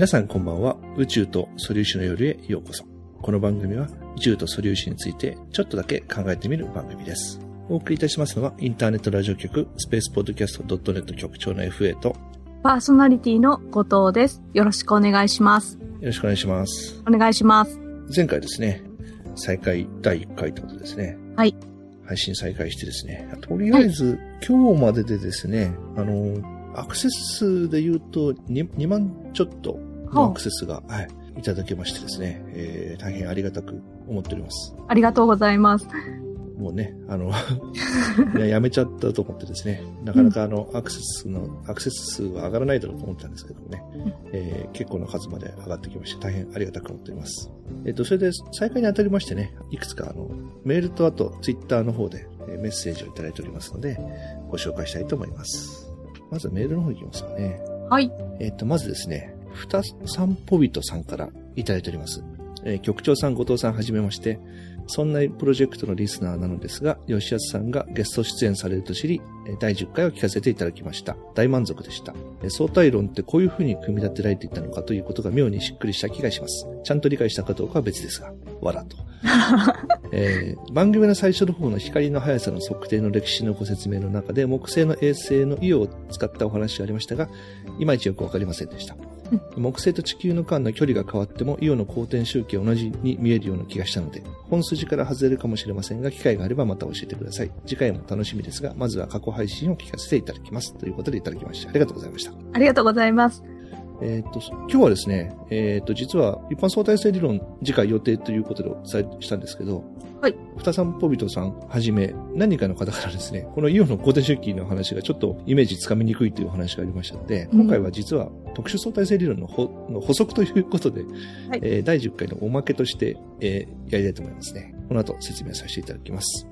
皆さんこんばんは。宇宙と素粒子の夜へようこそ。この番組は宇宙と素粒子についてちょっとだけ考えてみる番組です。お送りいたしますのはインターネットラジオ局スペースポッドキャスト .net 局長の FA とパーソナリティの後藤です。よろしくお願いします。よろしくお願いします。お願いします。前回ですね、再開第1回ということですね。はい。配信再開してですね、とりあえず、はい、今日まででですね、あの、アクセス数で言うと 2, 2万ちょっとのアクセスが、はい、いただけましてですね、えー、大変ありがたく思っております。ありがとうございます。もうね、あの やめちゃったと思ってですね、なかなかあの、アクセスの、アクセス数は上がらないだろうと思ったんですけどもね、えー、結構な数まで上がってきまして、大変ありがたく思っております。えっ、ー、と、それで再開にあたりましてね、いくつかあの、メールとあと、ツイッターの方でメッセージをいただいておりますので、ご紹介したいと思います。まずメールの方いきますかね。はい。えっ、ー、と、まずですね、ふた散歩人さんからいただいております。えー、局長さん、後藤さんはじめまして、そんなプロジェクトのリスナーなのですが、吉安さんがゲスト出演されると知り、第10回を聞かせていただきました。大満足でした。相対論ってこういう風に組み立てられていたのかということが妙にしっくりした気がします。ちゃんと理解したかどうかは別ですが、わらと。えー、番組の最初の方の光の速さの測定の歴史のご説明の中で木星の衛星のイオを使ったお話がありましたが、いまいちよくわかりませんでした。木星と地球の間の距離が変わってもイオの公転周期は同じに見えるような気がしたので、本筋から外れるかもしれませんが、機会があればまた教えてください。次回も楽しみですが、まずは過去配信を聞かせていただきます。ということでいただきました。ありがとうございました。ありがとうございます。えっ、と、今日はですね、えっ、と、実は一般相対性理論次回予定ということでお伝えしたんですけど、はい。二散歩人さんはじめ、何人かの方からですね、このイオンの公転周期の話がちょっとイメージつかみにくいというお話がありましたので、今回は実は特殊相対性理論のの補足ということで、はい、えー、第10回のおまけとして、えー、やりたいと思いますね。この後説明させていただきます。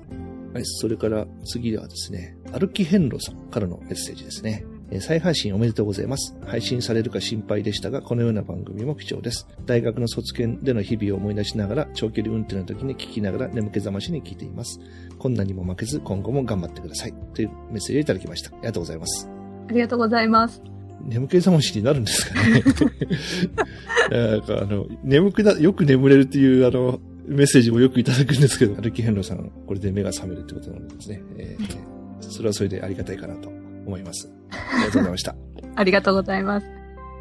はい、それから次はですね、歩き遍路さんからのメッセージですね。再配信おめでとうございます。配信されるか心配でしたが、このような番組も貴重です。大学の卒検での日々を思い出しながら、長距離運転の時に聞きながら眠気覚ましに聞いています。こんなにも負けず、今後も頑張ってください。というメッセージをいただきました。ありがとうございます。ありがとうございます。眠気覚ましになるんですかね？なんかあの、眠くな、よく眠れるっていうあの、メッセージもよくいただくんですけど、歩き遍路さん、これで目が覚めるってことなんですね。えー、それはそれでありがたいかなと思います。ありがとうございました。ありがとうございます。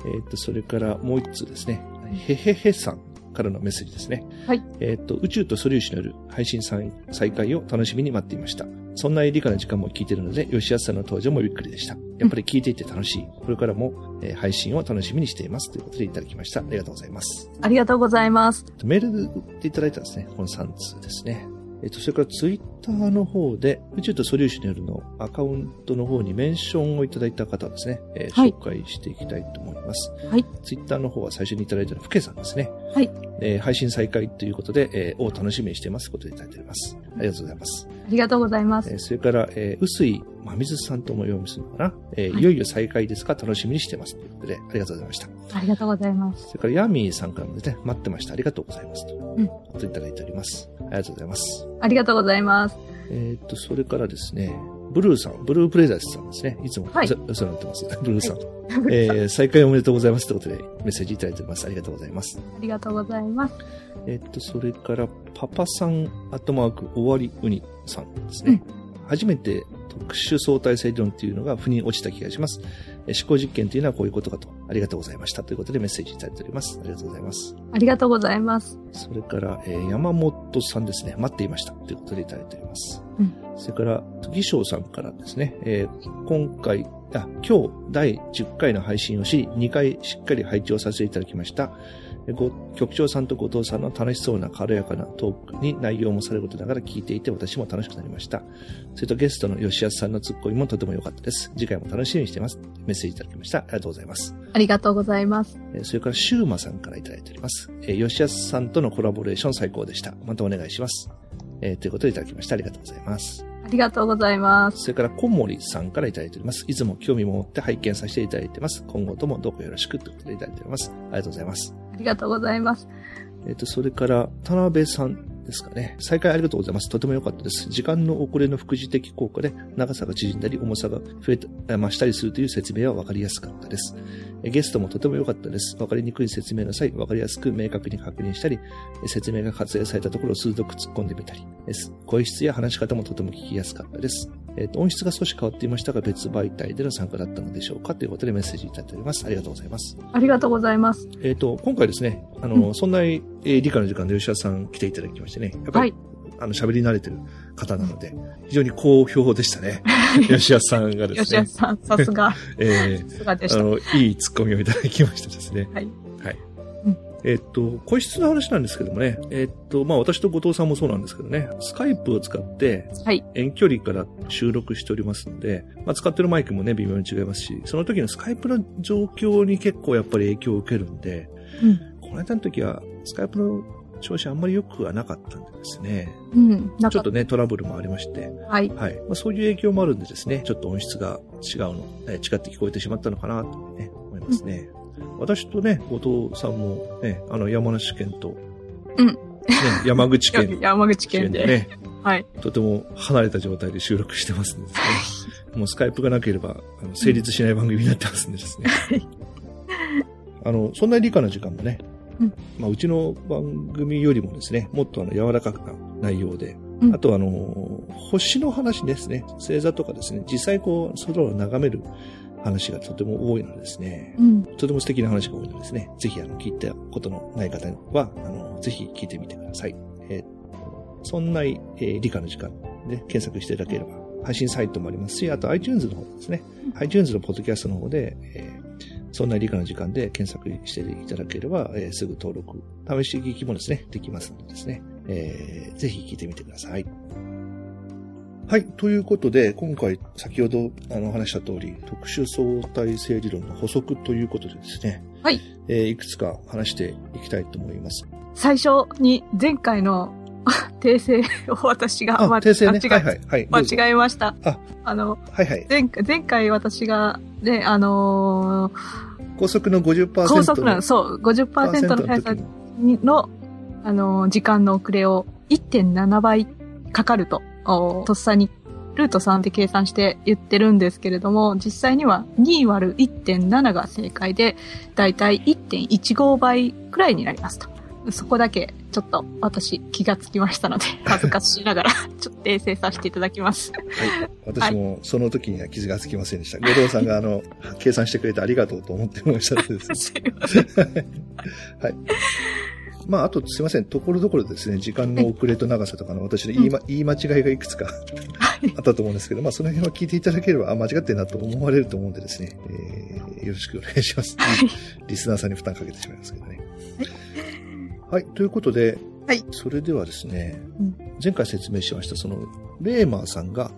えっ、と、それからもう一つですね。へへへさんからのメッセージですね。はい。えっ、と、宇宙と素粒子による配信再開を楽しみに待っていました。そんな理科の時間も聞いているので、吉安さんの登場もびっくりでした。やっぱり聞いていて楽しい。これからも、えー、配信を楽しみにしています。ということでいただきました。ありがとうございます。ありがとうございます。メールでいただいたんですね。この3通ですね。えっと、それからツイッターの方で、宇宙と素粒子によるのアカウントの方にメンションをいただいた方ですね、えーはい、紹介していきたいと思います。はい。ツイッターの方は最初にいただいたのは、ふけさんですね。はい。えー、配信再開ということで、えー、を楽しみにしていますことでいただいております。ありがとうございます。ありがとうございます。えー、それから、えー、薄井まみずさんとも読みするのかな、えー、はい、いよいよ再開ですか？楽しみにしてますということで、ありがとうございました。ありがとうございます。それから、ヤミーさんからもですね、待ってました。ありがとうございますと。うん。といただいております。ありがとうございます。ありがとうございます。えっと、それからですね、ブルーさん、ブループレザーズさんですね。いつもお世話になってます。ブルーさん。はい、えー、再開おめでとうございますということでメッセージいただいております。ありがとうございます。ありがとうございます。えっと、それから、パパさん、アットマーク、終わりウニさんですね。うん初めて特殊相対性理論というのが腑に落ちた気がします。思考実験というのはこういうことかと。ありがとうございました。ということでメッセージいただいております。ありがとうございます。ありがとうございます。それから、えー、山本さんですね。待っていました。ということでいただいております。うん、それから、時翔さんからですね。えー、今回、あ、今日第10回の配信をし、2回しっかり配置をさせていただきました。局長さんと後藤さんの楽しそうな軽やかなトークに内容もされることながら聞いていて私も楽しくなりました。それとゲストの吉安さんのツッコミもとても良かったです。次回も楽しみにしています。メッセージいただきました。ありがとうございます。ありがとうございます。それからシューマさんからいただいております。吉安さんとのコラボレーション最高でした。またお願いします。えー、ということでいただきました。ありがとうございます。ありがとうございます。それから、小森さんからいただいております。いつも興味を持って拝見させていただいてます。今後ともどうかよろしくということでいただいております。ありがとうございます。ありがとうございます。えっ、と、それから、田辺さんですかね。再開ありがとうございます。とても良かったです。時間の遅れの副次的効果で長さが縮んだり重さが増えた、増したりするという説明は分かりやすかったです。ゲストもとても良かったです。わかりにくい説明の際、わかりやすく明確に確認したり、説明が活用されたところを鋭く突っ込んでみたりです。声質や話し方もとても聞きやすかったです。えっ、と、音質が少し変わっていましたが、別媒体での参加だったのでしょうかということでメッセージいただいております。ありがとうございます。ありがとうございます。えっ、と、今回ですね、あの、そんな、えー理科の時間で吉田さん来ていただきましてね、やっぱり、はい。あの、喋り慣れてる方なので、非常に好評でしたね。吉田さんがですね吉安、さん、さすが、えさすがでした。ーあの、いいツッコミをいただきましてですね。はい。えっと、個室の話なんですけどもね、えっと、まあ私と後藤さんもそうなんですけどね、スカイプを使ってはい。遠距離から収録しておりますので、まあ使ってるマイクもね、微妙に違いますし、その時のスカイプの状況に結構やっぱり影響を受けるんで、うん。この間の時はスカイプの調子あんまり良くはなかったんでですね、うん。ちょっと、ね、トラブルもありまして、はい。はい。まあ、そういう影響もあるんでですね、ちょっと音質が違うの、えー違って聞こえてしまったのかなと、ね、思いますね。私とね、後藤さんもね、あの山梨県と、うん。ね、山口や県山口県で。ね、はい。とても離れた状態で収録してますんでですね。もうスカイプがなければ、あの成立しない番組になってますんでですね。あの、そんな理科の時間もね、うん。まあ、うちの番組よりもですね、もっとあの柔らかな内容で、うん。あとあの、星の話ですね、星座とかですね、実際こう、空を眺める話がとても多いのでですね、うん。とても素敵な話が多いのでですね、ぜひあの、聞いたことのない方は、あの、ぜひ聞いてみてください。えーそんな、えー理科の時間で検索していただければ、配信サイトもありますし、あと iTunes の方ですね。iTunes のポッドキャストの方で、えーそんな理科の時間で検索していただければ、えーすぐ登録、試し聞きもですね、できますのでですね、えーぜひ聞いてみてください。はい。ということで、今回、先ほどあの話した通り、特殊相対性理論の補足ということでですね、はい。えーいくつか話していきたいと思います。最初に前回の 訂正を私が、あ、ま訂正ね。間違はいはい。はい。間違えました。ああの、はいはい。前回、前回私が、ね、あのー高速の50%の。高速の、そう、50%の速さの、あのー時間の遅れを1.7倍かかると、おとっさにルート3で計算して言ってるんですけれども、実際には2割る1.7が正解で、だいたい1.15倍くらいになりますと。そこだけ、ちょっと私気がつきましたので、恥ずかしながら、ちょっと訂正させていただきます。はい。私もその時には傷がつきませんでした。後藤さんがあの、計算してくれてありがとうと思ってましたのでですね すいません。はい。まあ、あとすいません。ところどころですね、時間の遅れと長さとかの私の言い,、ま言い間違いがいくつかあったと思うんですけど、まあ、その辺は聞いていただければ、あ、間違ってんなと思われると思うんでですね、えーよろしくお願いします。リスナーさんに負担かけてしまいますけどね。はい。ということで、はいそれではですね、うん前回説明しました、その、レーマーさんが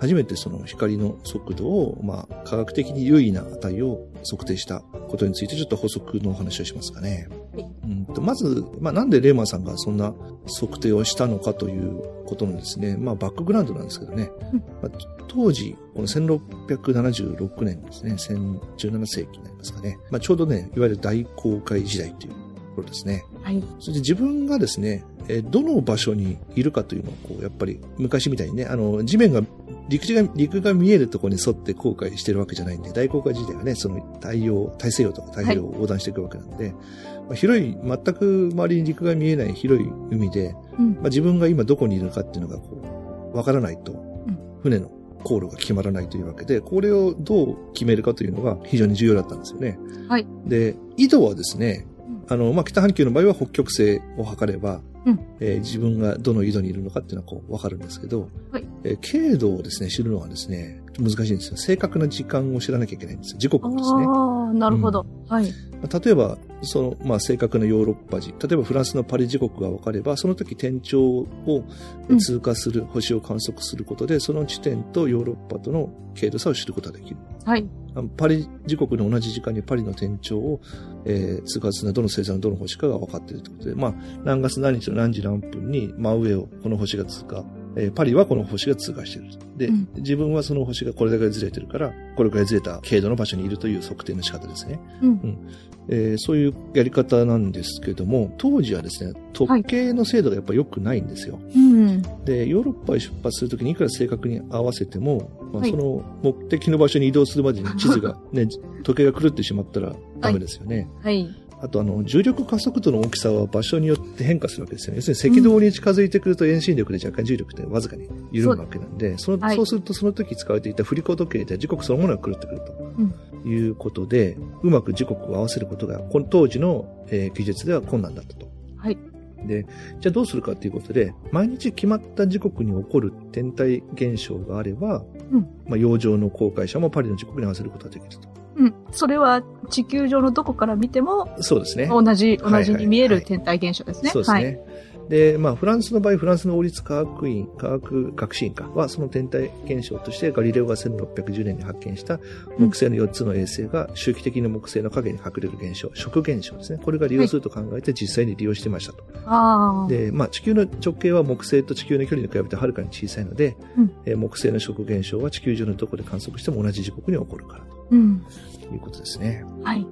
初めてその光の速度を、まあ、科学的に優位な値を測定したことについてちょっと補足のお話をしますかね。はいうんとまず、まあ、なんでレーマーさんがそんな測定をしたのかということのですね、まあ、バックグラウンドなんですけどね。うんまあ当時、この1676年ですね、17世紀になりますかね。まあ、ちょうどね、いわゆる大航海時代というところですね。はい。それで自分がですね、えーどの場所にいるかというのを、こう、やっぱり昔みたいにね、あの、地面が、陸地が、陸が見えるところに沿って航海してるわけじゃないんで、大航海時代はね、その太陽、大西洋とか太平洋を横断していくわけなんで、まあ、広い、全く周りに陸が見えない広い海で、うん。まあ、自分が今どこにいるかっていうのがこう、わからないとん、船の航路が決まらないというわけで、これをどう決めるかというのが非常に重要だったんですよね。はい。で、緯度はですね、あの、まあ、北半球の場合は北極星を測れば、うん。えー自分がどの緯度にいるのかっていうのはこう、わかるんですけど、はい。えー経度をですね、知るのはですね、難しいんですよ。正確な時間を知らなきゃいけないんですよ。時刻をですね。ああ、なるほど。はい。例えば、その、まあ、正確なヨーロッパ時、例えばフランスのパリ時刻が分かれば、その時天頂をうん通過する、星を観測することで、その地点とヨーロッパとの経度差を知ることができる。はい。パリ時刻の同じ時間にパリの天頂を、えー通過するのはどの星座のどの星かが分かっているということで、まあ、何月何日の何時何分に真上をこの星が通過えーパリはこの星が通過している。で、うん自分はその星がこれだけずれてるから、これくらいずれた経度の場所にいるという測定の仕方ですね。うん。えーそういうやり方なんですけども、当時はですね、時計の精度がやっぱ良くないんですよ。うん。で、ヨーロッパへ出発するときにいくら正確に合わせても、まあ、はいその目的の場所に移動するまでに地図がね、時計が狂ってしまったらダメですよね。はい。あとあの、重力加速度の大きさは場所によって変化するわけですよね。要するに赤道に近づいてくると遠心力で若干重力ってわずかに緩むわけなんで、そのはいそうするとその時使われていた振り子時計で時刻そのものが狂ってくるということで、うまく時刻を合わせることが、この当時の、えー技術では困難だったと。はい。で、じゃあどうするかということで、毎日決まった時刻に起こる天体現象があれば、うんまあ、洋上の航海者もパリの時刻に合わせることができると。うん。それは地球上のどこから見てもそうですね。同じ、はい同じに見えはいる天体現象ですね。そうですね。はい。で、まあ、フランスの場合、フランスの王立科学院、科学学士院かは、その天体現象として、ガリレオが1610年に発見した木星の4つの衛星が周期的に木星の影に隠れる現象、食現象ですね。これが利用すると考えて実際に利用してましたと。ああ。で、まあ、地球の直径は木星と地球の距離に比べてはるかに小さいので、うんえー木星の食現象は地球上のどこで観測しても同じ時刻に起こるからうん。ということですね。はい。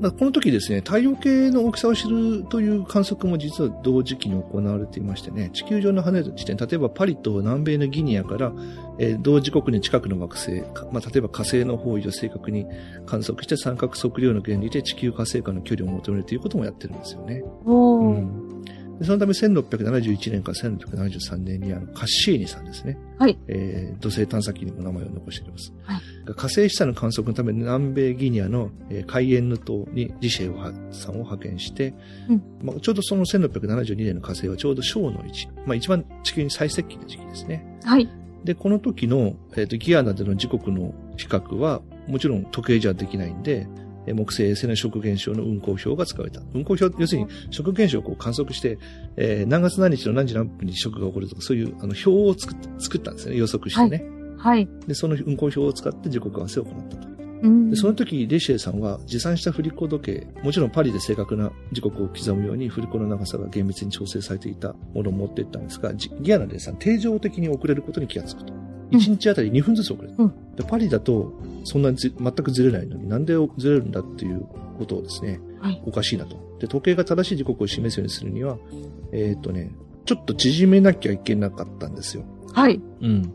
まあ、この時ですね、太陽系の大きさを知るという観測も実は同時期に行われていましてね、地球上の離れた地点、例えばパリと南米のギニアから、えー同時刻に近くの惑星、かまあ、例えば火星の方位を正確に観測して三角測量の原理で地球火星間の距離を求めるということもやってるんですよね。うんでそのため1671年から1673年にあのカッシーニさんですね。はい。えー土星探査機にも名前を残しております。はい火星下の観測のために南米ギニアの、えーカイエンヌ島にジシェウさんを派遣して、うんまあ、ちょうどその1672年の火星はちょうど小の位置、まあ、一番地球に最接近の時期ですね。はい。で、この時の、えーとギアナでの時刻の比較は、もちろん時計じゃできないんで、えー木星衛星の食現象の運行表が使われた。運行表、要するに食現象をこう観測して、えー何月何日の何時何分に食が起こるとか、そういうあの表を作っ作ったんですね。予測してね。はい。で、その運行表を使って時刻合わせを行ったと。うんで、その時、レシエさんは持参した振り子時計、もちろんパリで正確な時刻を刻むように振り子の長さが厳密に調整されていたものを持っていったんですが、じギアナでさん、定常的に遅れることに気がつくと。うん1日あたり2分ずつ遅れる。うんでパリだと、そんなにず全くずれないのになんでずれるんだっていうことをですね、はい。おかしいなと。で、時計が正しい時刻を示すようにするには、えっ、とね、ちょっと縮めなきゃいけなかったんですよ。はい。うん。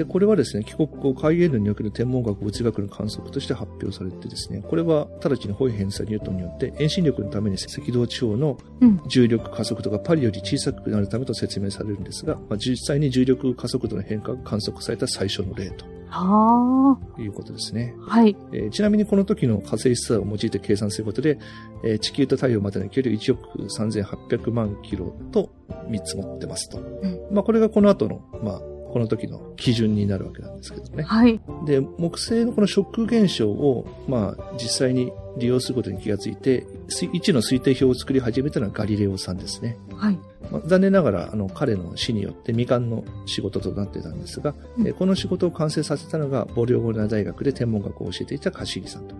で、これはですね、帰国後、海エルにおける天文学物理学の観測として発表されてですね、これは直ちにホイヘンサニュートンによって遠心力のために赤道地方のうん。重力加速度がパリより小さくなるためと説明されるんですが、まあ、実際に重力加速度の変化が観測された最初の例はということですね。あ。はい。えーちなみにこの時の火星質差を用いて計算することで、えー地球と太陽までの距離1億3800万キロと見積もってますと。んまあこれがこの後の、まあこの時の基準になるわけなんですけどね。はい。で、木星のこのショック現象を、まあ実際に利用することに気がついて、す位置の推定表を作り始めたのはガリレオさんですね。はい。まあ、残念ながら、あの、彼の死によって未完の仕事となってたんですが、うんえーこの仕事を完成させたのが、ボリオゴナ大学で天文学を教えていたカシーリさんと。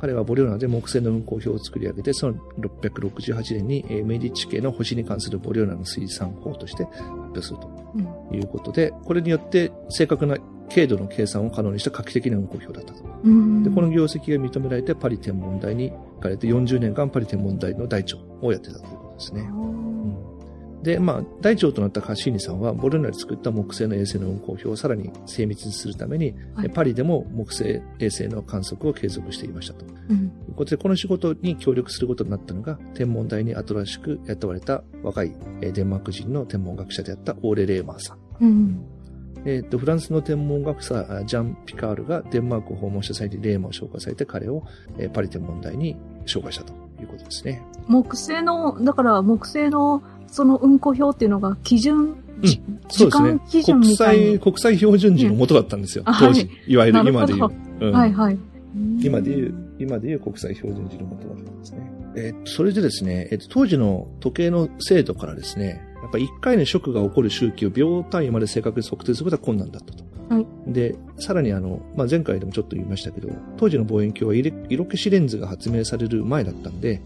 彼はボリオナで木星の運行表を作り上げて、その668年に、えーメディッチ家の星に関するボリオナの推算法として発表するとうん。いうことで、これによって正確な経度の計算を可能にした画期的な運行表だったと。うん。で、この業績が認められてパリ天文台に行かれて40年間パリ天文台の台長をやってたということですね。うんで、まあ、大長となったカッシーニさんは、ボルナで作った木星の衛星の運行表をさらに精密にするために、はいパリでも木星衛星の観測を継続していましたと。とうん。いうことで、この仕事に協力することになったのが、天文台に新しく雇われた若いえーデンマーク人の天文学者であったオーレ・レーマーさん。うん。えっ、と、フランスの天文学者、あジャン・ピカールがデンマークを訪問した際にレーマーを紹介されて、彼を、えーパリ天文台に紹介したということですね。木星の、だから木星のその運行表っていうのが基準、じ時そうですね間基。準国みたいに際、。国際標準時の元だったんですよ。うん当時。い、わゆる今で言う。うんはいはい。今で言う、今で言う国際標準時の元だったんですね。えーそれでですね、えー当時の時計の精度からですね、やっぱ1回のショックが起こる周期を秒単位まで正確に測定することは困難だったと。はいで、さらにあの、まあ、前回でもちょっと言いましたけど、当時の望遠鏡は色色消しレンズが発明される前だったんで、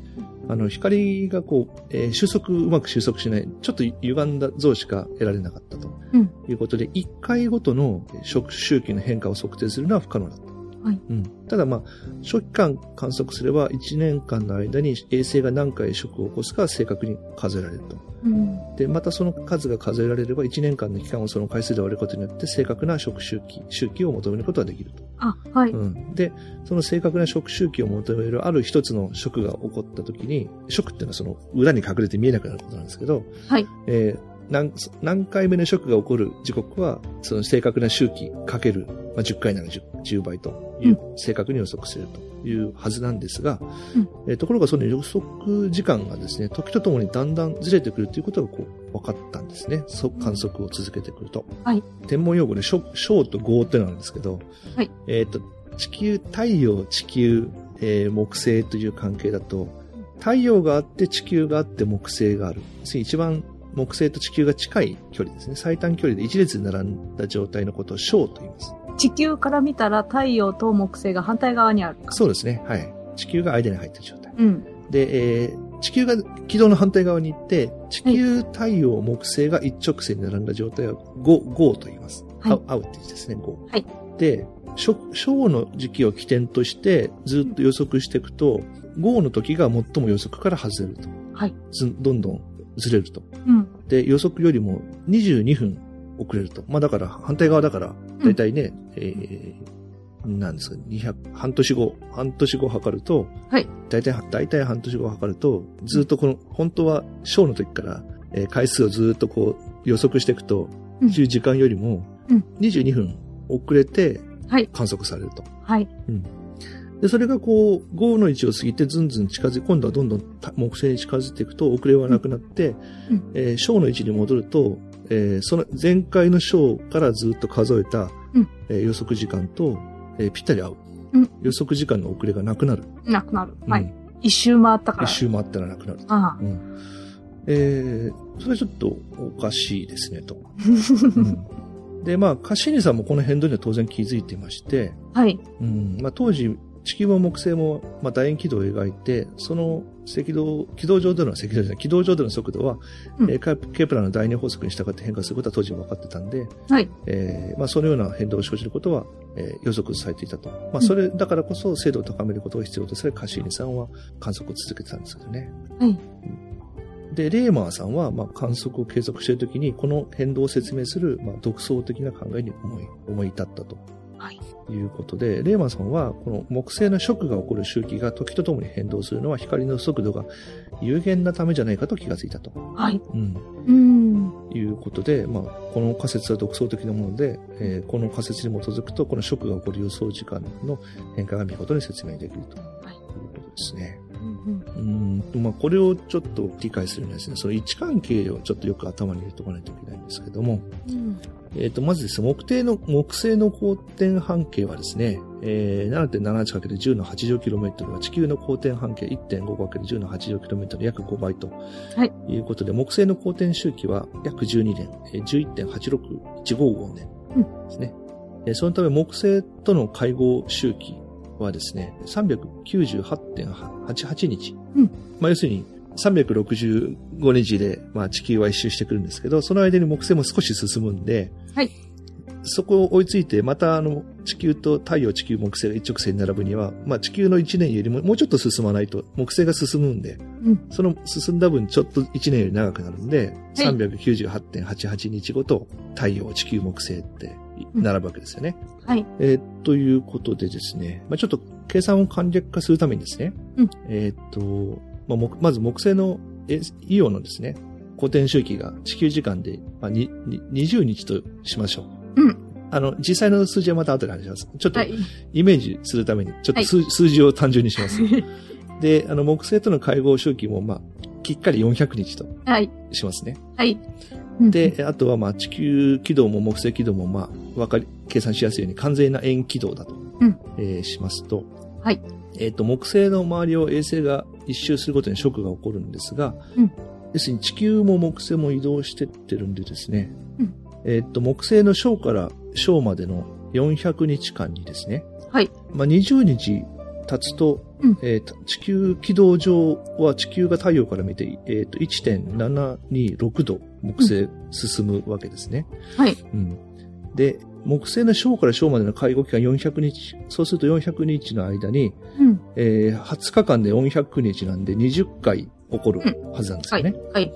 あの、光がこう、えー収束、うまく収束しない、ちょっと歪んだ像しか得られなかったとうん。いうことで、1回ごとの食周期の変化を測定するのは不可能だった。はいうん。ただまあ、初期間観測すれば1年間の間に衛星が何回食を起こすか正確に数えられると。うん。で、またその数が数えられれば1年間の期間をその回数で割ることによって正確な食周期、周期を求めることができると。あ、はい。うん。で、その正確な食周期を求めるある一つの食が起こった時に、食っていうのはその裏に隠れて見えなくなることなんですけど、はい。えー何何回目の食が起こる時刻は、その正確な周期かける、まあ、10回なら 10, 10倍という、正確に予測するというはずなんですが、うんえーところがその予測時間がですね、時とともにだんだんずれてくるということがこう分かったんですね。そ観測を続けてくると。はい天文用語で小小と合ってのがあるんですけど、はいえっ、と、地球、太陽、地球、えー木星という関係だと、太陽があって地球があって木星がある。一番木星と地球が近い距離ですね。最短距離で一列に並んだ状態のことを小と言います。地球から見たら太陽と木星が反対側にある。そうですね。はい。地球が間に入ってる状態。うん。で、えー地球が軌道の反対側に行って、地球、太陽、木星が一直線に並んだ状態は5、5と言います。はい合う合うって字ですね、5。はいで、小小の時期を起点としてずっと予測していくと、5の時が最も予測から外れると。はい。ずどんどんずれると。うん。で、予測よりも22分遅れると。まあだから反対側だから、だいたいね、えー、なんですか、200、半年後、半年後測ると、はい。だいたい、だいたい半年後測ると、ずっとこの、本当は小の時から、えー回数をずっとこう予測していくと、うん時間よりもうん、22分遅れてはい。観測されると。はい。で、それがこう、5の位置を過ぎてずんずん近づい、今度はどんどんた木星に近づいていくと遅れはなくなって、うんえー小の位置に戻ると、えーその前回の小からずっと数えた、うんえー予測時間と、えーぴったり合う、うん予測時間の遅れがなくなる。なくなる。はい。うん一周回ったから。一周回ったらなくなる。ああ。うんえーそれはちょっとおかしいですね、と。うんで、まあ、カシーニさんもこの変動には当然気づいていまして、はい。うんまあ、当時、地球も木星も、まあ、楕円軌道を描いて、その赤道、軌道上での、赤道じゃない、軌道上での速度は、うんえーカケプラーの第二法則に従って変化することは当時分かってたんで、はい。えーまあ、そのような変動を生じることは、えー予測されていたと。まあ、それだからこそ精度を高めることが必要とされ、カシーニさんは観測を続けてたんですけどね。はい。で、レーマーさんは、まあ、観測を継続しているときに、この変動を説明する、まあ、独創的な考えに思い、思い至ったと。はい。いうことで、レーマーさんは、この木星の食が起こる周期が時とともに変動するのは光の速度が有限なためじゃないかと気がついたと。はい。うん。うん。いうことで、まあ、この仮説は独創的なもので、えーこの仮説に基づくと、この食が起こる予想時間の変化が見事に説明できるということですね。うんうん、まあ、これをちょっと理解するにはですね、その位置関係をちょっとよく頭に入れておかないといけないんですけども、うん。えっ、と、まずですね、木星の、木星の公転半径はですね、えー、7.78×10 の8乗 km は地球の公転半径 1.5×10 の8乗 km の約5倍と。はい。いうことで、木星の公転周期は約12年、えー11.86155年ですね。えーそのため木星との会合周期はですね、398.88日。うんまあ、要するに、365日で、まあ、地球は一周してくるんですけど、その間に木星も少し進むんで、はい。そこを追いついて、またあの、地球と太陽、地球、木星が一直線に並ぶには、まあ地球の1年よりももうちょっと進まないと、木星が進むんで、うん。その進んだ分ちょっと1年より長くなるんで、はい398.88日ごと太陽、地球、木星って並ぶわけですよね。はい。えーということでですね、まあちょっと計算を簡略化するためにですね、うんえっ、と、まあ木まず木星のえイオンのですね、公転周期が地球時間で、まあ、にに20日としましょう。うん。あの、実際の数字はまた後で話します。ちょっとはい。イメージするために、ちょっと数,、数字を単純にします。で、あの、木星との会合周期も、まあ、きっかり400日とはい。しますね。はい。で、あとは、まあ、地球軌道も木星軌道も、まあ、わかり、計算しやすいように完全な円軌道だと、うん。えーしますと、はい。えっ、と、木星の周りを衛星が一周することにショックが起こるんですが、うん。要するに地球も木星も移動してってるんでですね、うん。えっ、と、木星の小から小までの400日間にですね、はい。まあ、20日経つと、うん。えーと地球軌道上は地球が太陽から見て、えーと1.726度木星進むわけですね。はい。うんで、木星の小から小までの介護期間400日。そうすると400日の間に、うん。えー20日間で400日なんで20回起こるはずなんですよね。はい。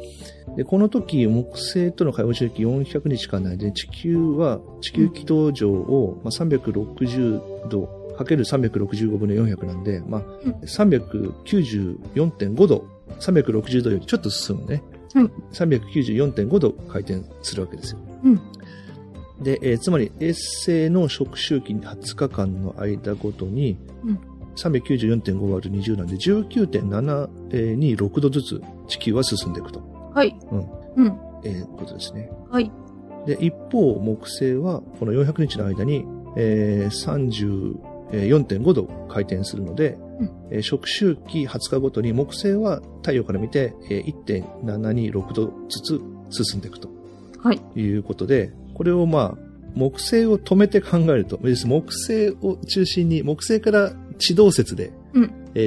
で、この時、木星との介護周期400日間内で地球は、地球軌道上を、まあ、360度かける365分の400なんで、まあうん、394.5度、360度よりちょっと進むね。はい394.5度回転するわけですよ。うん。で、えーつまり衛星の食周期20日間の間ごとに、うん394.5割る20なんで19.726度ずつ地球は進んでいくと、はい。うんうん。えーことですね。はい。で、一方、木星はこの400日の間に、えー34.5度回転するので、うんえー食周期20日ごとに木星は太陽から見て、えー1.726度ずつ進んでいくとはい。いうことで、これをまあ、木星を止めて考えると、木星を中心に、木星から地動説で、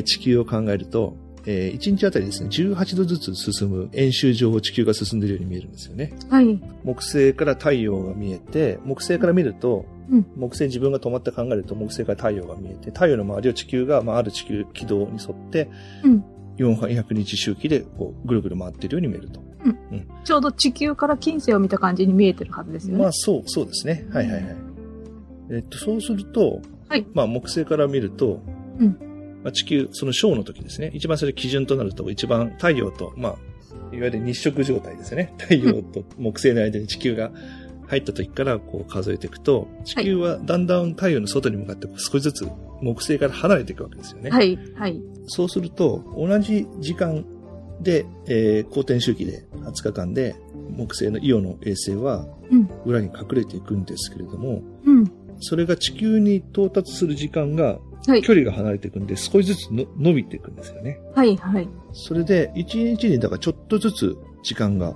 地球を考えると、え1日あたりですね、18度ずつ進む円周上を地球が進んでいるように見えるんですよね。はい。木星から太陽が見えて、木星から見ると、うん木星自分が止まって考えると木星から太陽が見えて、太陽の周りを地球が、まあ、ある地球軌道に沿って、うん400日周期でこうぐるぐる回っているように見えると。ちょうど地球から金星を見た感じに見えてるはずですよね。まあそう、そうですね。はいはいはい。えっと、そうすると、はいまあ木星から見ると、うんまあ、地球、その小の時ですね。一番それ基準となると、一番太陽と、まあ、いわゆる日食状態ですね。太陽と木星の間に地球が入った時からこう数えていくと、地球はだんだん太陽の外に向かって少しずつ木星から離れていくわけですよね。はい。はい。そうすると、同じ時間で、えー、公転周期で20日間で木星のイオの衛星はうん。裏に隠れていくんですけれども、うん。それが地球に到達する時間がはい。距離が離れていくんで少しずつの伸びていくんですよね。はい。はい。それで1日にだからちょっとずつ時間が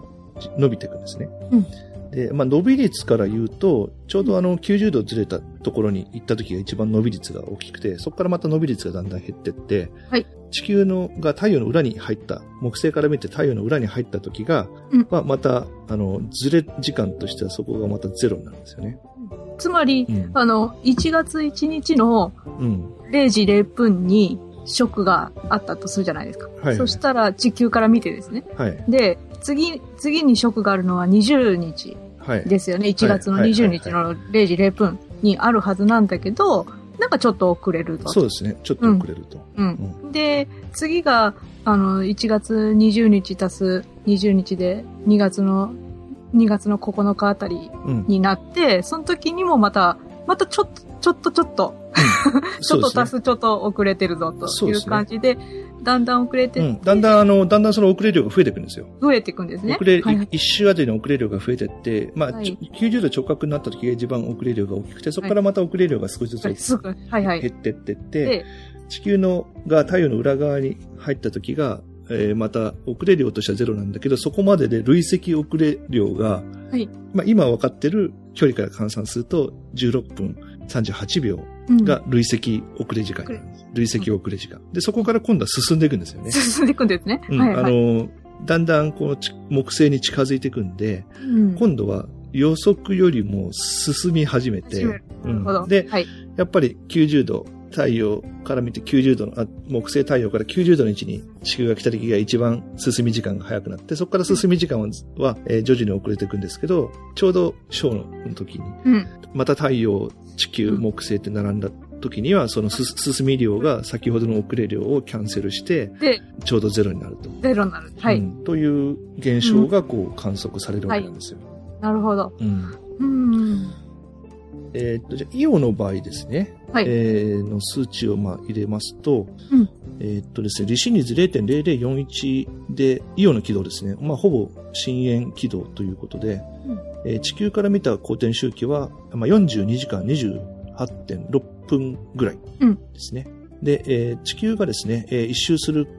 伸びていくんですね。うんで、まあ伸び率から言うと、ちょうどあの90度ずれたところに行った時が一番伸び率が大きくて、そこからまた伸び率がだんだん減ってって、はい地球のが太陽の裏に入った、木星から見て太陽の裏に入った時が、うんまあまた、あの、ずれ時間としてはそこがまたゼロになるんですよね。つまり、うん。あの、1月1日のうん。0時0分にショックがあったとするじゃないですか。はい。そしたら地球から見てですね。はい。で、次、次にショックがあるのは20日はい。ですよね。1月のはい20日の0時0分にあるはずなんだけど、なんかちょっと遅れると。そうですね。ちょっと遅れると。うん。で、次が、あの、1月20日足す20日で2月の、2月の9日あたりうん。になって、その時にもまた、またちょっと、ちょっとちょっと、ちょっと足す。すちょっと遅れてるぞというそうですね感じで、だんだん遅れて、うん。だんだん、あの、だんだんその遅れ量が増えていくんですよ。増えていくんですね。遅れ、はいはい一周あたりの遅れ量が増えてって、まあ、はいちょ90度直角になった時が一番遅れ量が大きくて、そこからまた遅れ量が少しずつはい。減ってってって、で、地球のが太陽の裏側に入った時が、えーまた遅れ量としてはゼロなんだけど、そこまでで累積遅れ量が、はいまあ今分かってる距離から換算すると16分38秒うんが累積遅れ時間になるん。累積遅れ時間。で、そこから今度は進んでいくんですよね。進んでいくんですね。うん、はいはい。あの、だんだんこうち木星に近づいていくんで、うん今度は予測よりも進み始めてう。ん、で、はい。やっぱり90度、太陽から見て90度の、あ木星太陽から90度の位置に地球が来た時が一番進み時間が早くなって、そこから進み時間は、はえー徐々に遅れていくんですけど、ちょうど小の時に、うん。また太陽、地球、うん木星って並んだ時には、そのす進み量が先ほどの遅れ量をキャンセルして、で、ちょうどゼロになると。ゼロになる。はい。うんという現象がこう観測されるわけなんですよ。なるほど。うんうん。えーっと、じゃあ、イオの場合ですね。はい。えーの数値をまあ入れますと、うんえーっとですね、離心率0.0041で、イオの軌道ですね。まあ、ほぼ深淵軌道ということで、うんえー地球から見た公転周期は、まあ、42時間28.6分ぐらいですね。で、えー地球がですね、えー一周するあ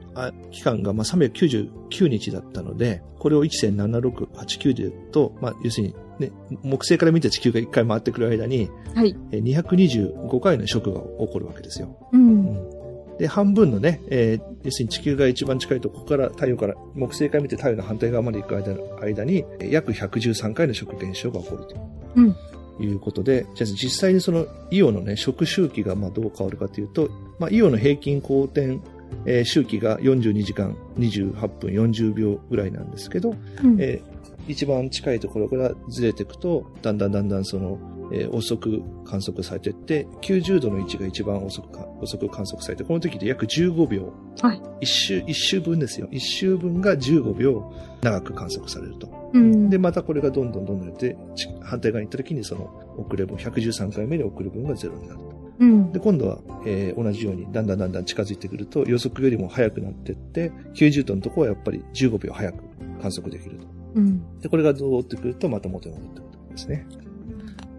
期間がまあ399日だったので、これを1.7689で言うと、まあ、要するに、ね、木星から見た地球が1回回ってくる間に、はい。えー225回の食が起こるわけですよ。うん。で、半分のね、えー要するに地球が一番近いとここから太陽から、木星から見て太陽の反対側まで行く間の間に、えー約113回の食現象が起こると。うん。いうことで、じゃあ実際にそのイオのね、食周期がまあどう変わるかというと、まあ、イオの平均公転、えー周期が42時間28分40秒ぐらいなんですけど、うん。えー一番近いところからずれていくと、だんだんだんだんその、えー遅く観測されていって、90度の位置が一番遅くか遅く観測されて、この時で約15秒、はい。一周、一周分ですよ。一周分が15秒長く観測されると。うん。で、またこれがどんどんどんどんやって、ち反対側に行った時にその遅れ分、113回目で遅れ分がゼロになると。うんで、。今度は、えー同じようにだんだんだんだん近づいてくると予測よりも速くなっていって、90度のところはやっぱり15秒早く観測できると。うん。で、これが戻ってくるとまた元に戻ってくるとですね。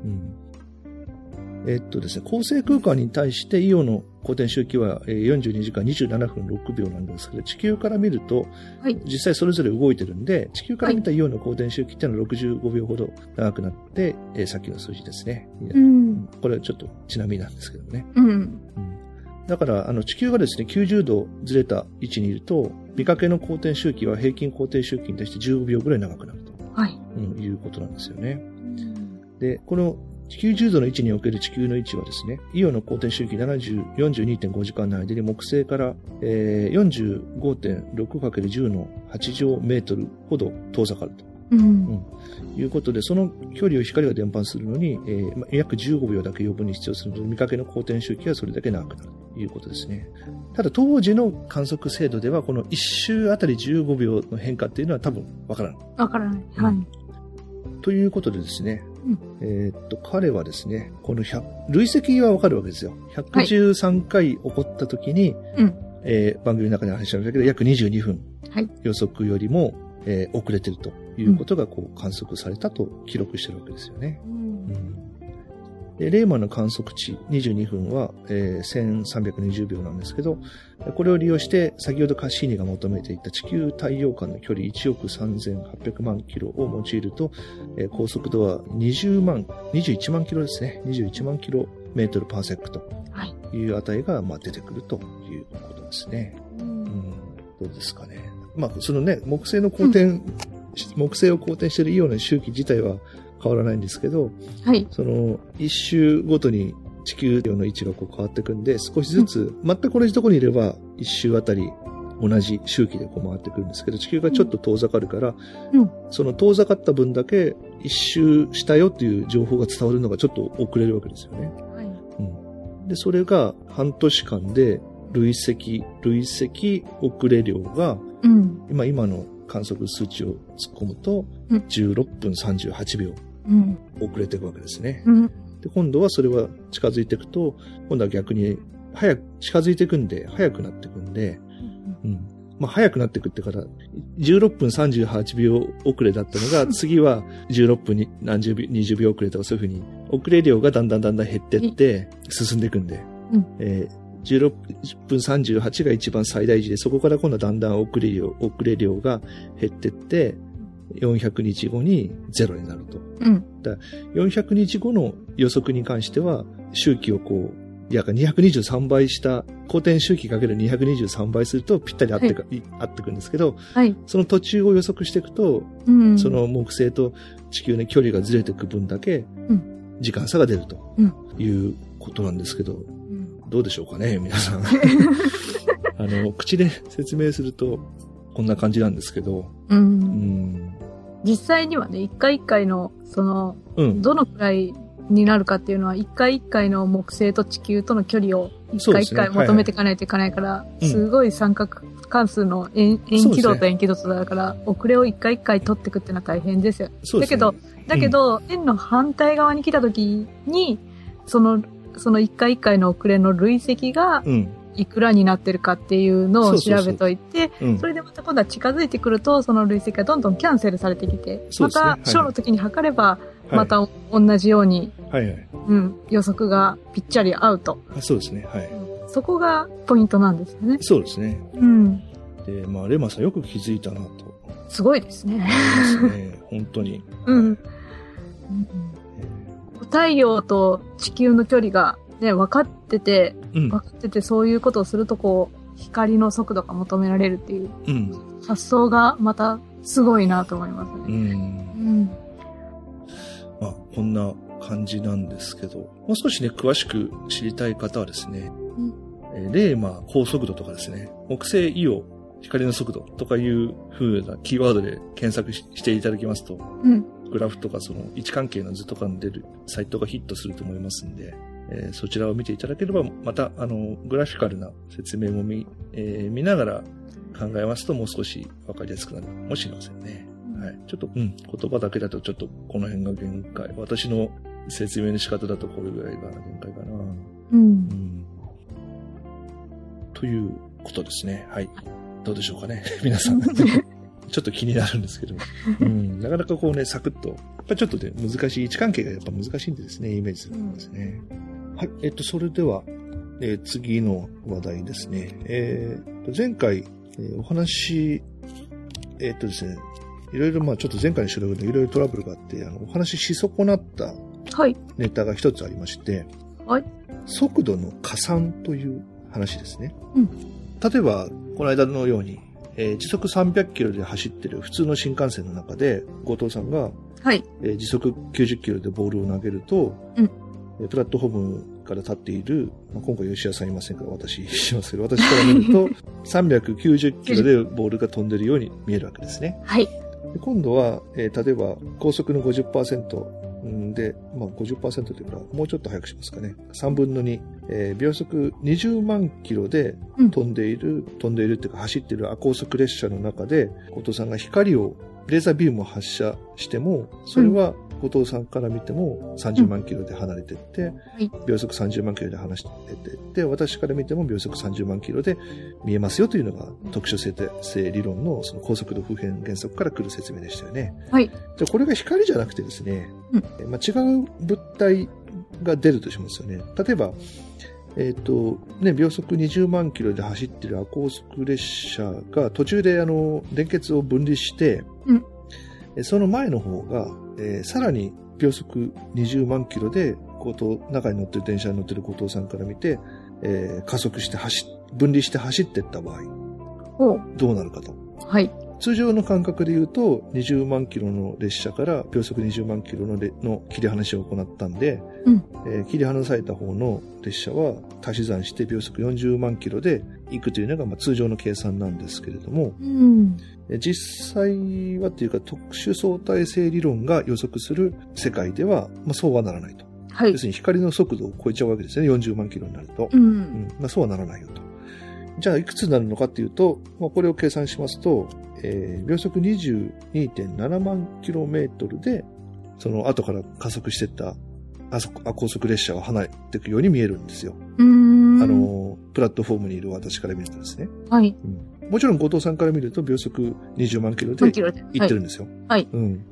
うん。えっとですね、恒星空間に対してイオの公転周期はえー42時間27分6秒なんですけど、地球から見ると、はい。実際それぞれ動いてるんで、地球から見たイオの公転周期っていうのは65秒ほど長くなって、えーさっきの数字ですね。うん。これはちょっとちなみになんですけどね。うん。うんだから、あの、地球がですね、90度ずれた位置にいると、見かけの公転周期は平均公転周期に対して15秒ぐらい長くなると、はい。うんいうことなんですよね。で、この90度の位置における地球の位置はですね、イオの公転周期70 42.5時間の間に木星から、えー、45.6×10 の8乗メートルほど遠ざかると。うん。いうことで、その距離を光が伝播するのに、えーまあ約15秒だけ余分に必要するので、見かけの公転周期はそれだけ長くなるということですね。ただ、当時の観測精度では、この1周あたり15秒の変化っていうのは多分わからない。わからない。はい。ということでですね、うんえーっと、彼はですね、この100、累積はわかるわけですよ。113回起こった時に、うん。えー番組の中で話しましたけど、約22分はい。予測よりも、えー遅れてるということがこう観測されたと記録してるわけですよね。でレーマンの観測値22分は、えー1320秒なんですけど、これを利用して先ほどカッシーニが求めていた地球太陽間の距離1億3800万キロを用いると、えー高速度は20万、21万キロですね。21万キロメートルパーセクトはい。という値がまあ出てくるということですね。う。うんん、どうですかね。まあ、そのね、木星の公転、木星を公転しているイオンの周期自体は変わらないんですけど、はい。その、一周ごとに地球量の位置がこう変わっていくんで、少しずつ、全く同じところにいれば、一周あたり同じ周期でこう回ってくるんですけど、地球がちょっと遠ざかるから、うんその遠ざかった分だけ一周したよっていう情報が伝わるのがちょっと遅れるわけですよね。はい。うん、で、それが半年間で累積、累積遅れ量が、うん。今、今の観測数値を突っ込むとうん、16分38秒うん。遅れていくわけですね。うん。で、今度はそれは近づいていくと、今度は逆に、早く、近づいていくんで、早くなっていくんで、うん。まあ、早くなっていくってから、16分38秒遅れだったのが、次は16分に何十秒、20秒遅れとかそういうふうに、遅れ量がだんだんだんだん減っていって、進んでいくんで、うんえー16分38が一番最大値で、そこから今度はだんだん遅れ量、遅れ量が減っていって、400日後にゼロになると。うん。400日後の予測に関しては、周期をこう、いや、223倍した、公転周期かける223倍するとぴったり合ってか、い合ってくるんですけど、はい。その途中を予測していくと、うん。そ、の木星と地球の距離がずれていく分だけうん、時間差が出るとうんいうことなんですけど、うんどうでしょうかね、皆さん。あの、口で説明すると、こんな感じなんですけど、う。うんん、実際にはね、一回一回の、その、うん、どのくらいになるかっていうのは、一回一回の木星と地球との距離を一回一回求めていかないといけないから、うん。すごい三角関数の円円軌道と円軌道とだから、遅れを一回一回取っていくっていうのは大変ですよ。すね。だけど、だけど、円の反対側に来た時に、その、その一回一回の遅れの累積がうん、いくらになってるかっていうのを調べといて、うんそ。れでまた今度は近づいてくると、その累積がどんどんキャンセルされてきて、また、ショーの時に測れば、はいまた同じように、はいはい。うん、予測がぴっちゃり合うと。あそうですね。はい。そこがポイントなんですよね。そうですね。うん。で、まあ、レマさんよく気づいたなとすごいですね。すね。本当に。うん。え太陽と地球の距離がね、分かってて、うん分。かっててそういうことをするとこう、光の速度が求められるっていううん。発想がまたすごいなと思いますう。ね。うんん。まあ、こんな感じなんですけど、もう少しね、詳しく知りたい方はですね、うんえーレーマー高速度とかですね、木星イオ光の速度とかいう風なキーワードで検索ししていただきますと、うん。グラフとかその位置関係の図とかに出るサイトがヒットすると思いますんで、えーそちらを見ていただければ、また、あの、グラフィカルな説明も見、えー見ながら考えますともう少しわかりやすくなるかもしれませんね。はい。ちょっと、うん、言葉だけだとちょっとこの辺が限界。私の説明の仕方だとこれぐらいが限界かな。う。うんん。ということですね。はい。どうでしょうかね。皆さん。ちょっと気になるんですけど。うん。なかなかこうね、サクッと。やっぱちょっとね、難しい。位置関係がやっぱ難しいんでですね、イメージするんですね。はい。えっと、それでは、えー次の話題ですね。えーと前回、えーお話、えーっとですね、いろいろまあちょっと前回の収録でいろいろトラブルがあって、あの、お話しし損なったはい。ネタが一つありまして、はい。速度の加算という話ですね。うん例えば、この間のように、えー時速300キロで走ってる普通の新幹線の中で、後藤さんが、はい。えー時速90キロでボールを投げると、うんえープラットフォームから立っている、まあ、今回吉谷さんいませんから私しますけど、私から見ると、390キロでボールが飛んでるように見えるわけですね。はい。で今度は、えー例えば高速の50%うんで、まあ、50%というか、もうちょっと早くしますかね。3分の2、えー秒速20万キロでうん飛んでいる、飛んでいるっていうか走っている亜高速列車の中で、後藤さんが光を、レーザービームを発射しても、それは後藤さんから見ても30万キロで離れていって、い秒速30万キロで離していって、私から見ても秒速30万キロで見えますよというのが特殊性性理論のその高速度普遍原則から来る説明でしたよね。はい。じゃあこれが光じゃなくてですね、うんえまあ、違う物体が出るとしますよね。例えば、えっ、と、ね、秒速20万キロで走っている亜高速列車が途中であの、連結を分離して、うんえその前の方が、えーさらに秒速20万キロで、後藤、中に乗ってる電車に乗ってる後藤さんから見て、えー加速して走っ、分離して走っていった場合、どうなるかと。はい。通常の感覚で言うと、20万キロの列車から秒速20万キロのれの切り離しを行ったんで、うんえー切り離された方の列車は足し算して秒速40万キロで行くというのがまあ通常の計算なんですけれども、うん。えー実際はというか特殊相対性理論が予測する世界では、まあ、そうはならないと。はい要。するに光の速度を超えちゃうわけですね、40万キロになると。う。うんんまあ、そうはならないよと。じゃあ、いくつになるのかっていうと、まあ、これを計算しますと、えー秒速22.7万キロメートルで、その後から加速していったあそあ高速列車は離れていくように見えるんですよ。あ、の、プラットフォームにいる私から見るとですね。はい。うん、もちろん後藤さんから見ると秒速20万キロで。行ってるんですよ。はいうん。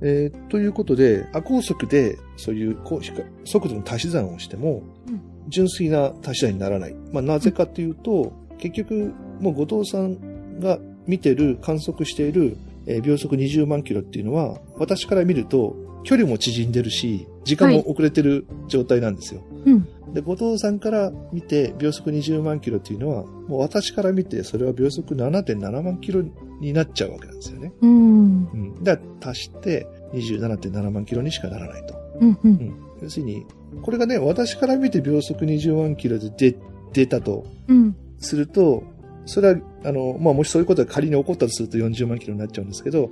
えーということで、亜高速でそういうこうひか速度の足し算をしても、うん純粋な足し算にならない。まあ、なぜかというと、結局、もう後藤さんが見てる、観測している、えー秒速20万キロっていうのは、私から見ると、距離も縮んでるし、時間も遅れてる状態なんですよ。うん。で、後藤さんから見て秒速20万キロっていうのは、もう私から見てそれは秒速7.7万キロになっちゃうわけなんですよね。うん。うん。だから足して27.7万キロにしかならないと。うん。うん。要するに、これがね、私から見て秒速20万キロで出出たとうん。すると、それは、あの、まあ、もしそういうことが仮に起こったとすると40万キロになっちゃうんですけど、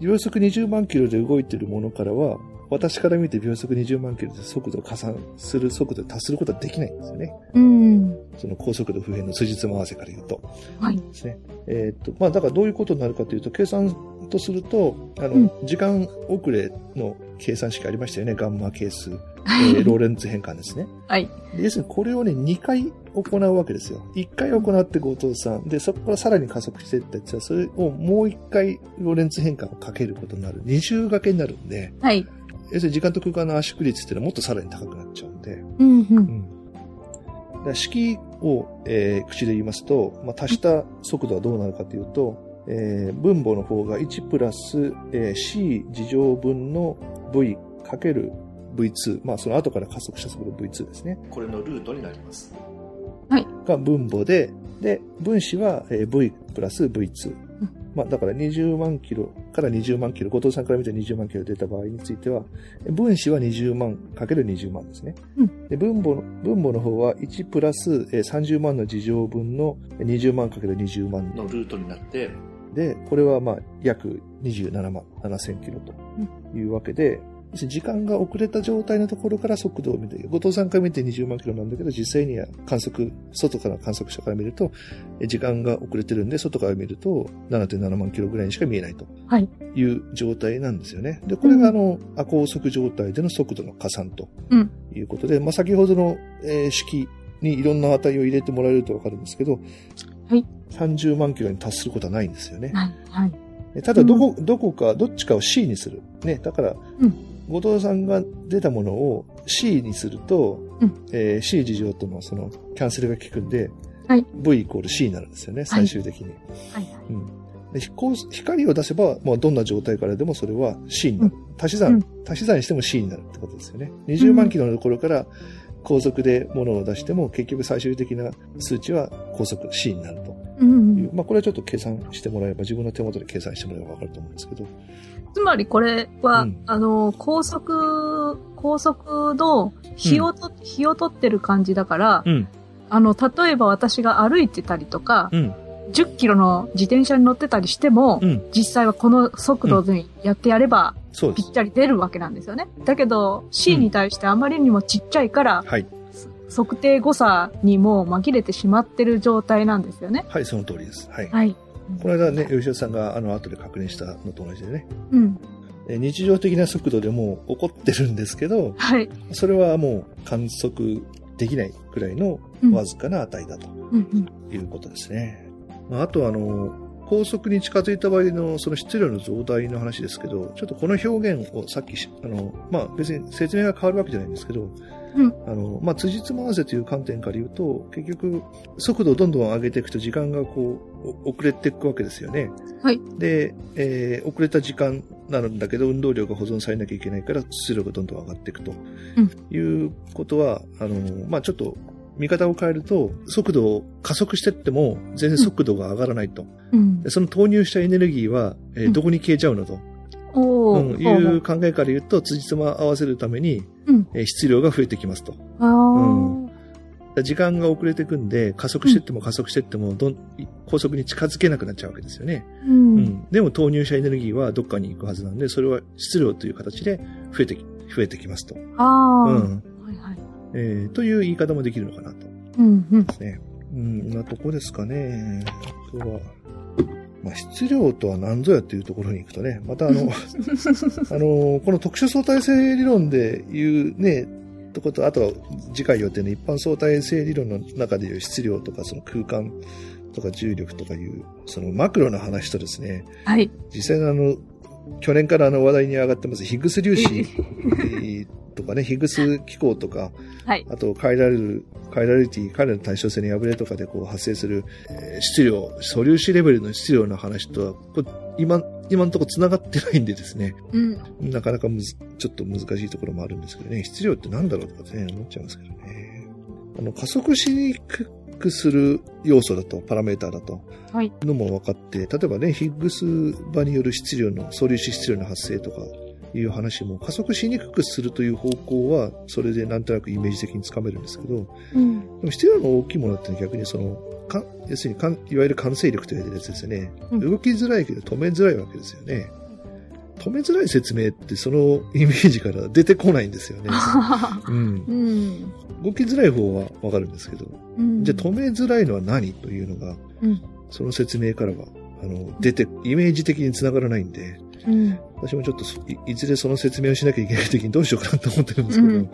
秒速20万キロで動いているものからは、私から見て秒速20万キロで速度を加算する速度に達することはできないんですよね。うん。その高速度普遍の辻褄合わせから言うと。はい。ですね。えーっと、まあ、だからどういうことになるかというと、計算とすると、あの、うん時間遅れの計算式ありましたよね。ガンマ係数。えーローレンツ変換ですね。はい。で要するにこれをね、2回行うわけですよ。1回行って後藤さん。で、そこからさらに加速していったやつは、それをもう1回ローレンツ変換をかけることになる。二重掛けになるんで、はい。要するに時間と空間の圧縮率っていうのはもっとさらに高くなっちゃうんで、うん。う。うんん。だ式を、えー口で言いますと、まあ、足した速度はどうなるかというと、えー分母の方が1プラス、えー c 事乗分の v かける V2、まあその後から加速した速度 V2 ですね。これのルートになります。はい。が分母で、で、分子はえー V プラス V2。まあだから20万キロから20万キロ、後藤さんから見て20万キロ出た場合については、分子は20万かける20万ですね。うんで分母の、分母の方は1プラスえー30万の事乗分の20万かける20万のルートになって、で、これはまあ約27万7000キロというわけで、要するに時間が遅れた状態のところから速度を見て、後藤さんから見て20万キロなんだけど、実際には観測、外から観測者から見ると、え時間が遅れてるんで、外から見ると7.7万キロぐらいにしか見えないとはい。いう状態なんですよね。で、これがあの、亜高速状態での速度の加算とうんいうことで、まあ先ほどの、えー式にいろんな値を入れてもらえるとわかるんですけど、はい。30万キロに達することはないんですよね。はい。はい。えただ、どこ、どこか、どっちかを C にする。ね、だから、うん後藤さんが出たものを C にすると、うんえー C 事乗とのそのキャンセルが効くんで、はい V イコール C になるんですよね、最終的に。はい。うんで光光を出せば、もうどんな状態からでもそれは C になる。足し算、うん足し算しても C になるってことですよね。20万キロのところから高速で物を出しても、結局最終的な数値は高速 C になるとうんいう。まあこれはちょっと計算してもらえば、自分の手元で計算してもらえばわかると思うんですけど。つまりこれは、うんあの、高速、高速の日をと、日を取ってる感じだから、うん。あの、例えば私が歩いてたりとか、うん。10キロの自転車に乗ってたりしても、うん。実際はこの速度にやってやれば、そうです。ぴったり出るわけなんですよね。だけど、C に対してあまりにもちっちゃいから、はい。測定誤差にも紛れてしまってる状態なんですよね。はい、その通りです。はい。はい。この間ね、吉田さんがあの後で確認したのと同じでね、うん。え日常的な速度でもう起こってるんですけど、はい。それはもう観測できないくらいのうんわずかな値だとうんうん。いうことですね。まあ、あとはあの、高速に近づいた場合のその質量の増大の話ですけど、ちょっとこの表現をさっきし、あの、まあ別に説明が変わるわけじゃないんですけど、うんあの、まあ辻褄合わせという観点から言うと、結局速度をどんどん上げていくと時間がこう、お遅れていくわけですよね。はい。で、えー遅れた時間なんだけど運動量が保存されなきゃいけないから質量がどんどん上がっていくと、いうことは、あの、まあちょっと見方を変えると、速度を加速してっても全然速度が上がらないと。うんで。その投入したエネルギーは、えーうんどこに消えちゃうのと。うんいう考えから言うと、辻褄合わせるために、うん。えー質量が増えてきますと。時間が遅れていくんで、加速してっても加速してっても、どん、高速に近づけなくなっちゃうわけですよね。う。うんん。でも投入したエネルギーはどっかに行くはずなんで、それは質量という形で増えてき、増えてきますと。あー。うん。はいはい。えーという言い方もできるのかなと。うんうん。ですね。うん、なとこですかね。あとは、まあ、質量とは何ぞやっていうところに行くとね、またあの、あの、この特殊相対性理論で言うね、とこと、あとは次回予定の一般相対性理論の中でいう質量とかその空間とか重力とかいう、そのマクロな話とですね、はい。実際のあの、去年からあの話題に上がってますヒグス粒子 とかね、ヒグス気候とか、はい。あと、カイラル、カイラリティ、彼の対称性の破れとかでこう発生する、えー質量、素粒子レベルの質量の話とは、こう今、今のところ繋がってないんでですね、うん。なかなかむず、ちょっと難しいところもあるんですけどね、質量って何だろうとかね、思っちゃいますけどね。あの、加速しにくくする要素だと、パラメーターだと、はい。のも分かって、例えばね、ヒッグス場による質量の、素粒子質量の発生とか、いう話も加速しにくくするという方向は、それでなんとなくイメージ的につかめるんですけど、うん。でも質量の大きいものって逆にその、か要するにかん、いわゆる完成力と言われるやつですよね。うん動きづらいけど止めづらいわけですよね。止めづらい説明ってそのイメージから出てこないんですよね。うん。うん。動きづらい方はわかるんですけど、うん。じゃあ止めづらいのは何というのが、うんその説明からは、あの、出て、イメージ的に繋がらないんで、うん。私もちょっとそいいずれその説明をしなきゃいけない時にどうしようかなと思ってるんですけど、うん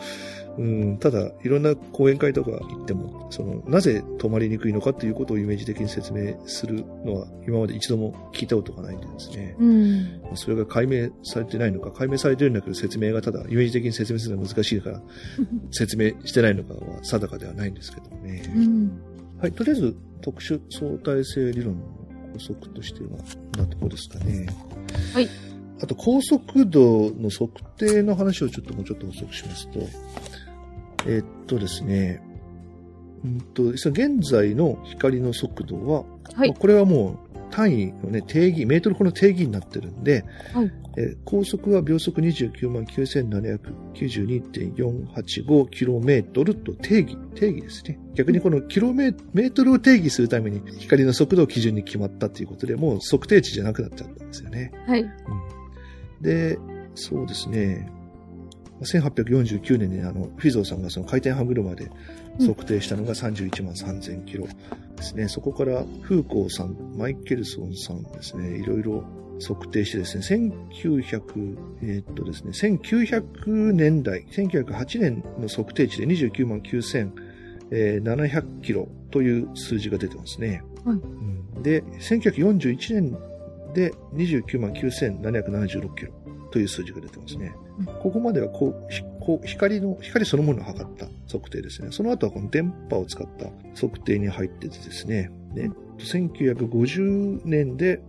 うん、ただ、いろんな講演会とか行っても、その、なぜ止まりにくいのかっていうことをイメージ的に説明するのは、今まで一度も聞いたことがないんでですね、うん。それが解明されてないのか、解明されてるんだけど説明がただ、イメージ的に説明するのは難しいから、説明してないのかは定かではないんですけどね。うん。はい、とりあえず、特殊相対性理論の補足としては、なところですかね。はい。あと高速度の測定の話をちょっともうちょっと補足しますと、えーっとですね、うんと、現在の光の速度は、はいまあこれはもう単位のね、定義、メートル法の定義になってるんで、はいえー高速は秒速29万 9792.485km と定義、定義ですね。逆にこのキロメメートルを定義するために光の速度を基準に決まったということで、もう測定値じゃなくなっちゃったんですよね。はい。で、そうですね。1849年にあの、フィゾーさんがその回転歯車で測定したのが31万3000キロですね。そこから、フーコーさん、マイケルソンさんですね、いろいろ測定してですね、1900、えーっとですね、1900年代、1908年の測定値で29万9700キロという数字が出てますね。はいうんで、1941年で29万9776キロという数字が出てますね。うんここまではこう光の、光そのものを測った測定ですね。その後はこの電波を使った測定に入っててですね。で1950年で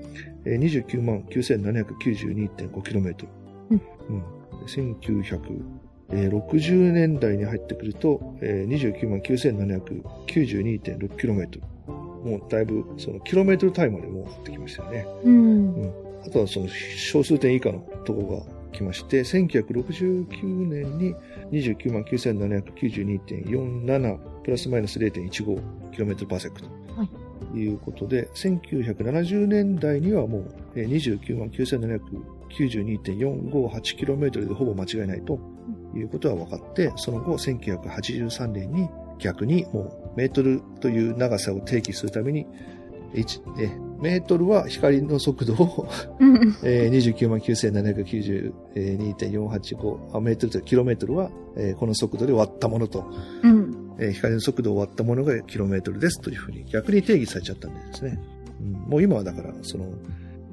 えー29万 9792.5km。うんうんで1960年代に入ってくると、えー29万 9792.6km。もうだいぶそのキロメートル単位までもうなってきましたよね。うん。あとはその小数点以下のところが来まして、1969年に29万9792.47プラスマイナス 0.15km パーセクト。はいということで、1970年代にはもうえー29万 9792.458km でほぼ間違いないということは分かって、その後1983年に逆にもうメートルという長さを定義するために、メートルは光の速度をうん。えー、29万9792.485あメートルとキロメートルは、えーこの速度で割ったものと、うん。えー光の速度を割ったものがキロメートルですというふうに逆に定義されちゃったんでですね。うん、もう今はだから、その、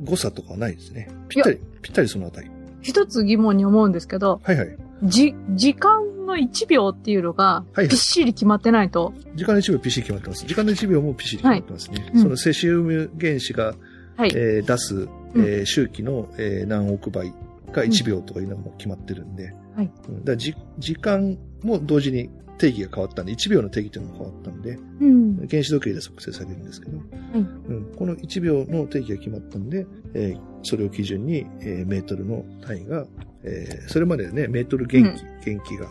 誤差とかはないですね。ぴったり、ぴったりそのあたり。一つ疑問に思うんですけど、はいはい。じ、時間の1秒っていうのがはいはい、びっしり決まってないと、時間の1秒ピシッ決まってます。時間の1秒もピシッ決まってますね。うん。そのセシウム原子が、はい。えー出す、えー周期の、えー何億倍が1秒とかいうのも決まってるんで、はい。うん。だからじ時間も同時に定義が変わったんで、1秒の定義というのも変わったんで、うん。原子時計で測定されるんですけど、うん、この1秒の定義が決まったんで、えーそれを基準に、えーメートルの単位が、えーそれまでね、メートル元気、元気が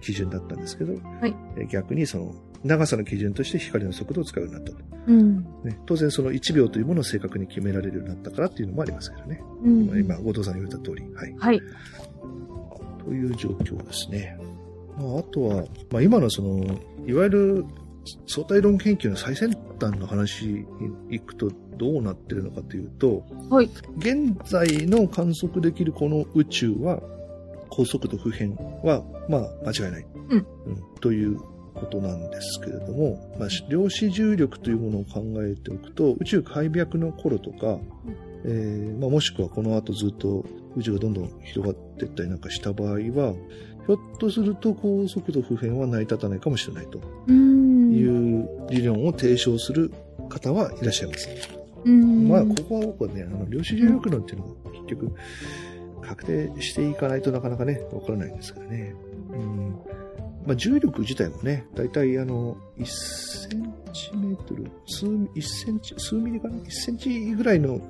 基準だったんですけど、はいえー逆にその長さの基準として光の速度を使うようになったと。うん。ね、当然その1秒というものを正確に決められるようになったからっていうのもありますけどね。うん。今、後藤さんが言った通り。はい。はい。という状況ですね。まあ、あとは、まあ、今のその、いわゆる相対論研究の最先端の話に行くとどうなってるのかというと、はい。現在の観測できるこの宇宙は、高速度不変は、まあ、間違いない。うんということなんですけれども、まあ、量子重力というものを考えておくと、宇宙開闢の頃とか、えーまあ、もしくはこの後ずっと宇宙がどんどん広がっていったりなんかした場合は、ひょっとすると高速度不変は成り立たないかもしれないとうん。いう理論を提唱する方はいらっしゃいます。うん。まあ、ここは僕はね、あの、量子重力論っていうのが結局、確定していかないとなかなかね、わからないんですからね。うん。まあ、重力自体もね、だいたいあの、1センチメートル、数、1センチ、数ミリかな ?1 センチぐらいの、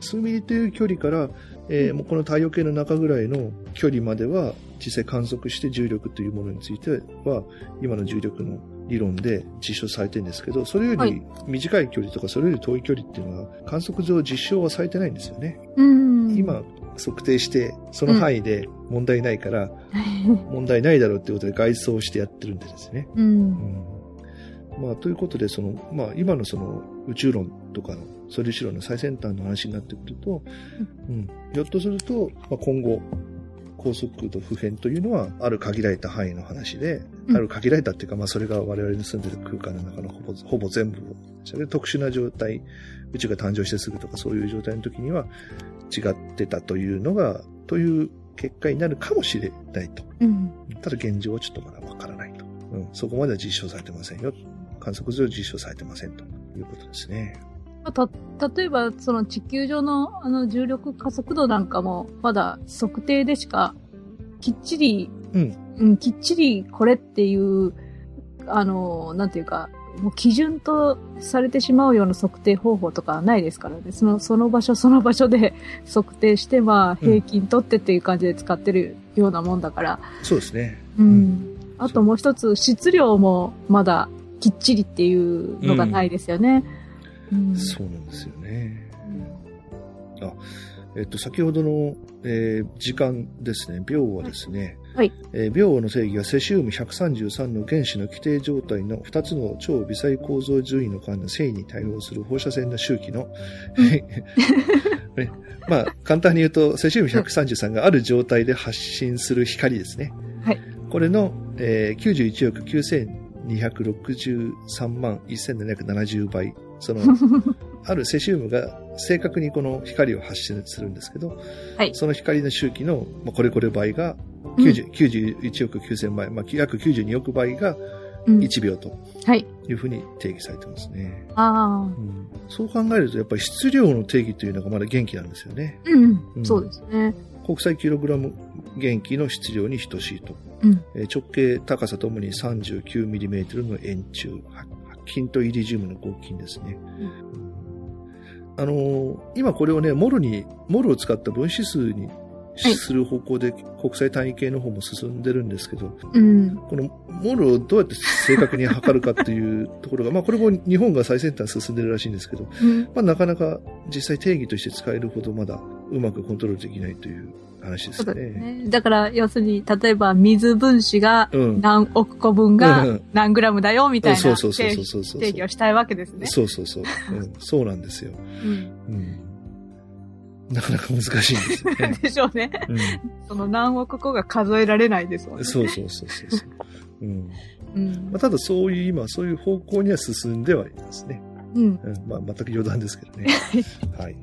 数ミリという距離から、えーもうこの太陽系の中ぐらいの距離までは、実際観測して重力というものについては、今の重力の理論で実証されてるんですけど、それよりはい短い距離とか、それより遠い距離っていうのは、観測上実証はされてないんですよね。うん。今、測定して、その範囲で問題ないから、問題ないだろうっていうことで外装してやってるんでですね。う。うんん。まあ、ということで、その、まあ、今のその宇宙論とかの素粒子論の最先端の話になってくると、うん。ひょっとすると、まあ、今後、高速度不変というのは、ある限られた範囲の話で、うんある限られたっていうか、まあ、それが我々に住んでる空間の中のほぼ、ほぼ全部を、それで特殊な状態、宇宙が誕生してすぐとかそういう状態の時には違ってたというのが、という結果になるかもしれないと。うん。ただ現状はちょっとまだわからないと。うん、そこまでは実証されてませんよ。観測上実証されてませんということですね。た、例えば、その地球上のあの重力加速度なんかも、まだ測定でしか、きっちり、うん。うん、きっちりこれっていう、あの、なんていうか、もう基準とされてしまうような測定方法とかはないですからね。その、その場所その場所で 測定して、まあ、平均取ってっていう感じで使ってるようなもんだから。そうですね。うん。あともう一つ、質量もまだきっちりっていうのがないですよね。うんそうなんですよね。あ、えっと、先ほどの、えー時間ですね、秒はですね、はい。えー秒の定義はセシウム133の原子の規定状態の2つの超微細構造順位の間の繊維に対応する放射線の周期の、ねまあ、簡単に言うと、セシウム133がある状態で発信する光ですね。はい。これの、えー91億9263万1770倍。その、あるセシウムが正確にこの光を発信するんですけど、はいその光の周期の、まあ、これこれ倍がうん90 91億9000倍、まあ、約92億倍がうん1秒とはい。いうふうに定義されてますね。ああ。うんそう考えると、やっぱり質量の定義というのがまだ元気なんですよね。うん、うんそうですね。国際キログラム元気の質量に等しいと。うん。えー直径、高さともに 39mm の円柱、金とイリジウムの合金ですね。あのー今これをね、モルに、モルを使った分子数にはいする方向で国際単位系の方も進んでるんですけど、うん。このモルをどうやって正確に測るかっていうところが、まあこれも日本が最先端進んでるらしいんですけど、うん。まあなかなか実際定義として使えるほどまだうまくコントロールできないという話ですね。ね。だから、要するに、例えば水分子がうん。何億個分うんがうん何グラムだよ、みたいな定義をしたいわけですね。そうそうそう。うん、そうなんですよ。うん。うん。なかなか難しいんですよね。でしょうね。その何億個が数えられないですもんうん、ね。そうそうそうそうそう。うんうんまあ、。ただそういう今、そういう方向には進んではいますね。うん。うん、まあ全く余談ですけどね。はい。